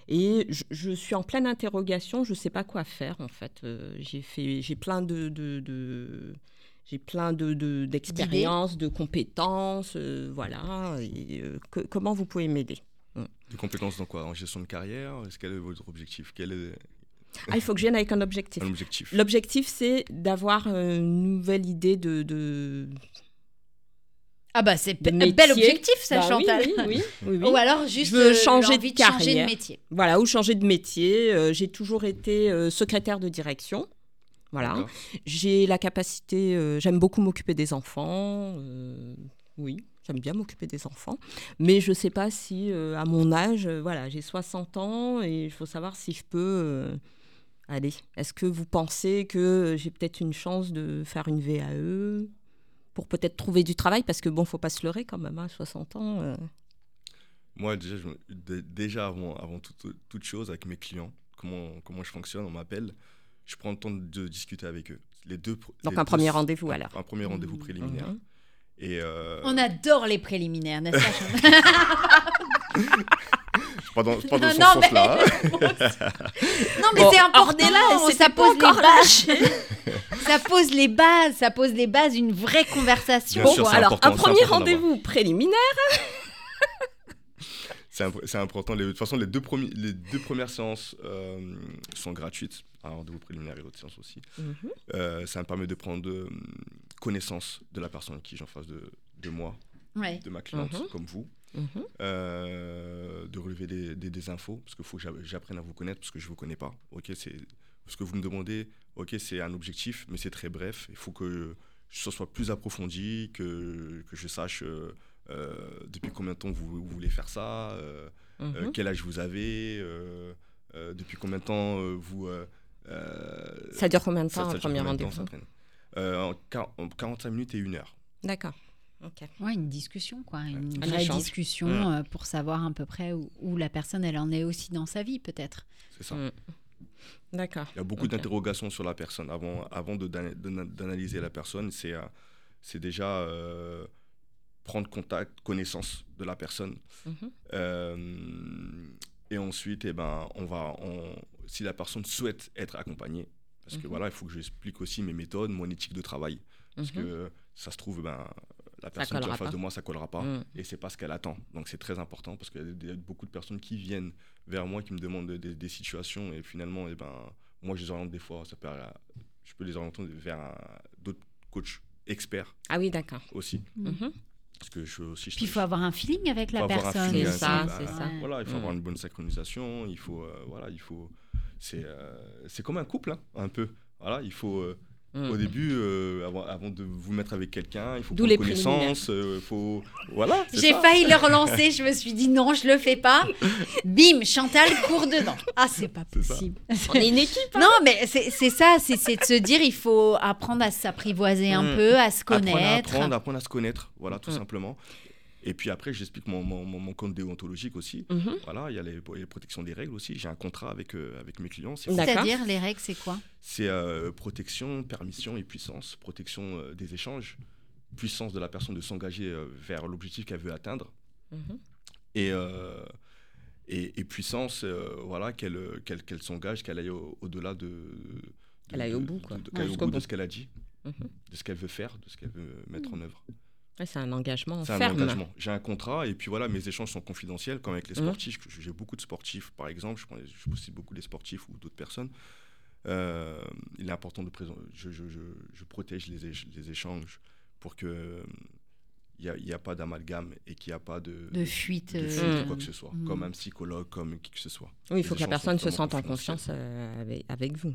Et je, suis en pleine interrogation, je ne sais pas quoi faire en fait. Euh, j'ai fait, j'ai plein de, j'ai plein de, de- d'expériences, de compétences, euh, voilà. Comment vous pouvez m'aider? Des compétences dans quoi? En gestion de carrière? Est-ce quel est votre objectif? Quel est Ah, il faut que je vienne avec un objectif. un objectif L'objectif, c'est d'avoir une nouvelle idée de. de... Ah bah c'est un bel objectif ça, Bah Chantal. oui, oui, oui, oui. Ou alors juste Je veux euh, changer de de changer de carrière. métier. Voilà, ou changer de métier. Euh, j'ai toujours été euh, secrétaire de direction. Voilà. J'ai la capacité, euh, j'aime beaucoup m'occuper des enfants. euh, oui, j'aime bien m'occuper des enfants. Mais je ne sais pas si, euh, à mon âge, euh, voilà, j'ai 60 ans et il faut savoir si je peux. euh, allez, est-ce que vous pensez que j'ai peut-être une chance de faire une VAE pour peut-être trouver du travail? Parce que bon, faut pas se leurrer quand même, à 60 ans. Moi, déjà, je avant, avant toute, toute chose, avec mes clients, comment, comment je fonctionne, on m'appelle, je prends le temps de discuter avec eux. Les deux, Donc les un deux- premier rendez-vous alors. Un premier rendez-vous préliminaire. Mhm. Et euh, On adore les préliminaires, n'est-ce pas Chantal pas dans, pas dans ce Non, mais- sens-là. Non mais Bon, c'est important, elle ça pas pose les encore bases. ça pose les bases, ça pose les bases d'une vraie conversation. Bien Bon, alors un premier rendez-vous préliminaire. c'est imp- c'est important. Les- de toute façon, les deux, premi- les deux premières séances euh, sont gratuites. Un rendez-vous préliminaire et l'autre séance aussi. Mhm. Euh, ça me permet de prendre euh, connaissance de la personne qui j'ai en face de, de moi, Ouais. de ma cliente, Mhm. comme vous. Mhm. Euh, de relever des, des- des infos, parce qu'il faut que j'a- j'apprenne à vous connaître, parce que je ne vous connais pas. Ok, c'est ce que vous me demandez, ok, c'est un objectif, mais c'est très bref. Il faut que ce soit plus approfondi, que, que je sache euh, euh, depuis combien de temps vous, vous voulez faire ça, euh, euh, Mhm. quel âge vous avez, euh, euh, depuis combien de temps euh, vous... Ça dure combien de temps ça un premier rendez-vous? Euh, en, quar- en 45 minutes et une heure. D'accord. Ok. Ouais, une discussion, quoi. Une Un vraie discussion euh, pour savoir à peu près où, où la personne, elle en est aussi dans sa vie, peut-être. C'est ça. Mm. D'accord. Il y a beaucoup d'interrogations sur la personne. Avant, avant de d'ana- d'ana- d'analyser la personne, c'est euh, c'est déjà euh, prendre contact, connaissance de la personne. Mhm. Euh, et ensuite, eh ben, on va, on- si la personne souhaite être accompagnée, parce que Mhm. voilà, il faut que j'explique aussi mes méthodes, mon éthique de travail. Parce Mhm. que ça se trouve, ben, la personne qui est en face pas. de moi, ça collera pas. Mm. Et c'est pas ce qu'elle attend. Donc c'est très important parce qu'il y a beaucoup de personnes qui viennent vers moi, qui me demandent des, des situations et finalement, eh ben, moi je les oriente des fois, ça peut, je peux les orienter vers d'autres coachs experts Ah oui, d'accord. aussi. Mhm. Parce que je aussi. je- Puis il faut avoir un feeling avec la personne. C'est ça, elle. c'est Bah, ça. Voilà, il faut avoir une bonne synchronisation. Il faut, euh, voilà, il faut. C'est, euh, c'est comme un couple, hein, un peu. Voilà, il faut. euh, Mm. Au début, euh, avant, avant de vous mettre avec quelqu'un, il faut prendre les connaissance. euh, faut, voilà. c'est J'ai failli le relancer, je me suis dit non, je le fais pas. Bim, Chantal court dedans. Ah, c'est pas C'est possible. On est une équipe. hein. Non, mais c'est c'est ça, c'est c'est de se dire il faut apprendre à s'apprivoiser un Mm. peu, à se Apprendre à connaître. apprendre, apprendre à se connaître, voilà, tout Mm. simplement. Et puis après, j'explique mon, mon, mon, compte déontologique aussi. Mhm. Voilà, il y a les, les protections des règles aussi. J'ai un contrat avec, euh, avec mes clients. C'est-à-dire, les règles, c'est quoi? C'est euh, protection, permission et puissance. Protection euh, des échanges, puissance de la personne de s'engager euh, vers l'objectif qu'elle veut atteindre. Mhm. Et, euh, et, et puissance, euh, voilà, qu'elle qu'elle s'engage, qu'elle aille au- au-delà de, de- Qu'elle aille au bout, quoi. de- Ouais, qu'elle aille au bout de ce qu'elle a dit, Mhm. de ce qu'elle veut faire, de ce qu'elle veut mettre en œuvre. Ouais, c'est un engagement C'est un ferme. engagement. J'ai un contrat et puis voilà, mes échanges sont confidentiels, comme avec les Mhm. sportifs. J'ai beaucoup de sportifs, par exemple. Je, prends- je possède beaucoup des sportifs ou d'autres personnes. Euh, il est important de présenter. Je, je- je- je protège les, éch- les échanges pour que euh, il n'y a, pas d'amalgame et qu'il n'y a pas de, De fuite. de euh, fuite ou quoi que ce soit, Mm. comme un psychologue, comme qui que ce soit. Oui, il faut que la personne se sente en confiance euh, avec, avec vous.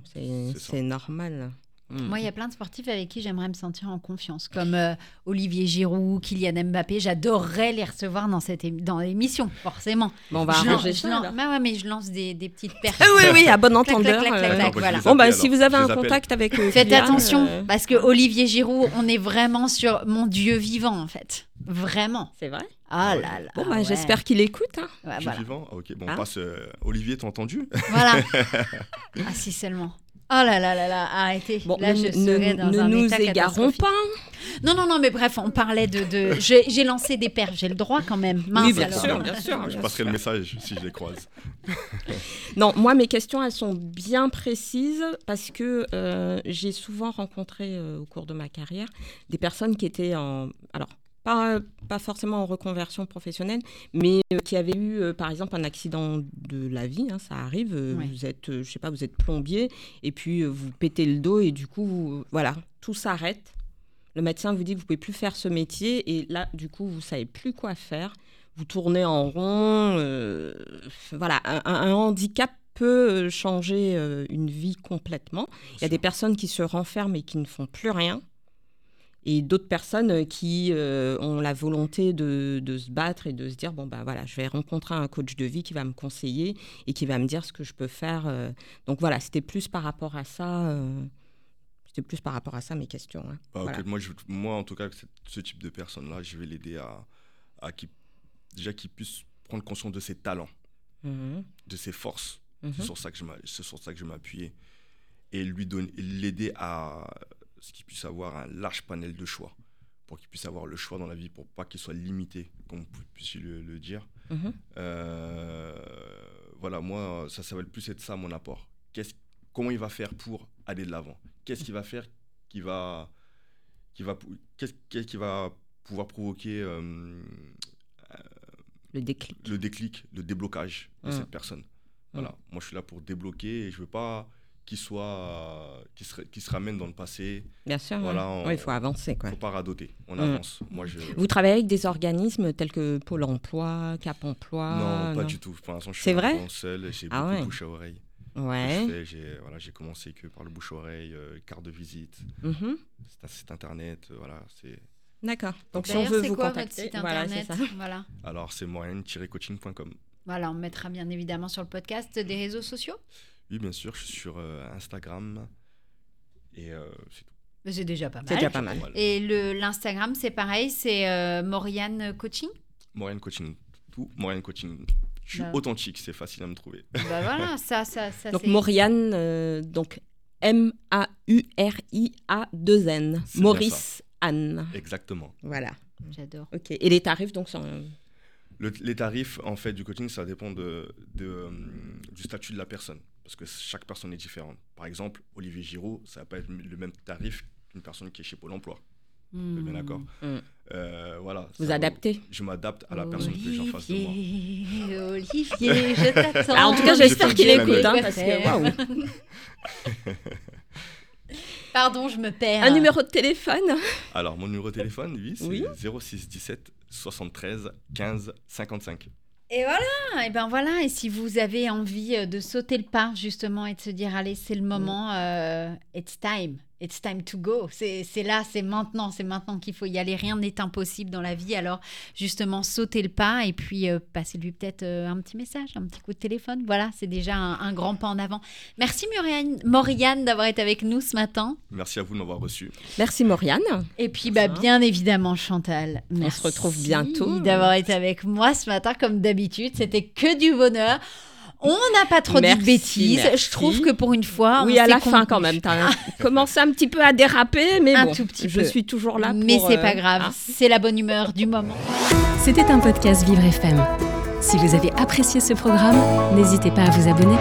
C'est normal. Mm. Moi, il y a plein de sportifs avec qui j'aimerais me sentir en confiance, comme euh, Olivier Giroud, Kylian Mbappé. J'adorerais les recevoir dans cette dans l'émission, forcément. Bon, on va Je arranger ça. lance- alors. bah ouais, mais je lance des, des petites pertes. Ah oui, oui, à bon Clac, clac, entendeur. clac, clac, euh, clac, je voilà. Bon, bah, si vous avez un contact avec. euh, Faites Kylian, attention, euh, parce que Olivier Giroud, on est vraiment sur mon Dieu vivant, en fait. Vraiment. C'est vrai? Ah là là. Bon, bah, ouais. j'espère qu'il écoute. hein. Ouais, voilà. vivant? Ah, Ok, bon, Ah. on passe. euh, Olivier, t'as entendu? Voilà. ah, si seulement. Oh là là là là, arrêtez. Bon, là, ne, je ne- serais dans ne un nous état égarons pas. Non, non, non, mais bref, on parlait de. de... J'ai lancé des pertes, j'ai le droit quand même. Mince, Oui, bien alors. sûr, bien sûr. Je passerai le message si je les croise. Non, moi, mes questions, elles sont bien précises parce que euh, j'ai souvent rencontré euh, au cours de ma carrière des personnes qui étaient en. Alors, pas, pas forcément en reconversion professionnelle, mais euh, qui avaient eu, euh, par exemple, un accident de la vie. hein, ça arrive. euh, Ouais. Vous êtes, je sais pas, vous êtes plombier et puis vous pétez le dos et du coup, vous- voilà, tout s'arrête. Le médecin vous dit que vous pouvez plus faire ce métier et là, du coup, vous savez plus quoi faire. Vous tournez en rond. euh, voilà, un, handicap peut changer une vie complètement. Il y a des personnes qui se renferment et qui ne font plus rien. Et d'autres personnes euh, qui euh, ont la volonté de, de se battre et de se dire bon bah voilà je vais rencontrer un coach de vie qui va me conseiller et qui va me dire ce que je peux faire euh. donc voilà c'était plus par rapport à ça euh, c'était plus par rapport à ça mes questions hein. Bah, Voilà. moi, je- moi, en tout cas, ce- type de personne-là, je vais l'aider à, à qui, déjà qu'il puisse prendre conscience de ses talents, Mhm. de ses forces. Mhm. C'est sur ça que je c'est sur ça que je m'appuyais. Et lui donner, et l'aider à ce qu'il puisse avoir un large panel de choix. Pour qu'il puisse avoir le choix dans la vie, pour pas qu'il soit limité, comme vous puissiez le, le dire. Mhm. Euh, voilà, moi, ça, ça va le plus être ça mon apport. Qu'est-ce, comment il va faire pour aller de l'avant? Qu'est-ce qu'il va faire qui va, qui va, qu'est-ce, qui va pouvoir provoquer euh, euh, Le déclic. le déclic, le déblocage de Mm. cette personne? Voilà, moi je suis là pour débloquer et je veux pas qu'il soit, qu'il se, qu'il se ramène dans le passé. Bien sûr. Voilà, Ouais, il faut avancer. Quoi. Faut pas radoter, on Mm. avance. Moi je. Vous travaillez avec des organismes tels que Pôle emploi, Cap emploi non, pas du tout. Pour l'instant, je suis C'est vrai seul. J'ai Ah beaucoup ouais. de bouche à oreille. Ouais. J'ai voilà, j'ai commencé que par le bouche à oreille, euh, carte de visite, Mhm. c'est un site internet, euh, voilà. C'est D'accord. Donc si on D'ailleurs, veut c'est vous quoi votre contacter, site voilà, c'est internet ça. Voilà. alors c'est moyenne-coaching.com. Voilà, on mettra bien évidemment sur le podcast des réseaux sociaux. Oui, bien sûr, je suis sur euh, Instagram et euh, c'est tout. C'est déjà pas mal. C'est déjà pas mal. Et le l'Instagram, c'est pareil, c'est euh, Moriane Coaching? Moyenne Coaching, tout Moyenne Coaching. Je suis Bah. authentique, c'est facile à me trouver. Bah voilà, ça, ça, ça. Donc Mauriane, euh, donc M-A-U-R-I-A-2-N. C'est bien Maurice Anne. Exactement. Voilà. J'adore. Ok. Et les tarifs, donc, sont... Le- les tarifs en fait du coaching, ça dépend de, de, euh, du statut de la personne, parce que chaque personne est différente. Par exemple, Olivier Giraud, ça va pas être le même tarif qu'une personne qui est chez Pôle Emploi. Vous êtes bien d'accord Mm. Euh, Voilà. Vous ça- adaptez Je m'adapte à la personne que j'ai en face de moi. Olivier, je t'attends. Ah, en tout cas, j'espère Je qu'il écoute, hein, parce que waouh. Pardon, je me perds. Un numéro de téléphone Alors, mon numéro de téléphone, lui, c'est Oui. 06 17 73 15 55. Et voilà, et ben voilà. Et si vous avez envie euh, de sauter le pas justement et de se dire allez, c'est le moment, euh, it's time, it's time to go. C'est là, c'est maintenant, c'est maintenant qu'il faut y aller. Rien n'est impossible dans la vie. Alors justement, sautez le pas et puis euh, passez-lui peut-être euh, un petit message, un petit coup de téléphone. Voilà, c'est déjà un, un grand pas en avant. Merci Muriane, Moriane d'avoir été avec nous ce matin. Merci à vous de m'avoir reçu. Merci Mauriane. Et puis bah bien évidemment Chantal. Merci se retrouve bientôt. d'avoir été avec moi ce matin comme d'habitude. C'était que du bonheur. On n'a pas trop dit de bêtises. merci. Je trouve que pour une fois, oui, on à la fin quand même. T'as commencé un petit peu à déraper, mais Un bon, tout petit je peu. suis toujours là pour... Mais c'est euh, pas grave, hein. c'est la bonne humeur du moment. C'était un podcast Vivre FM. Si vous avez apprécié ce programme, n'hésitez pas à vous abonner.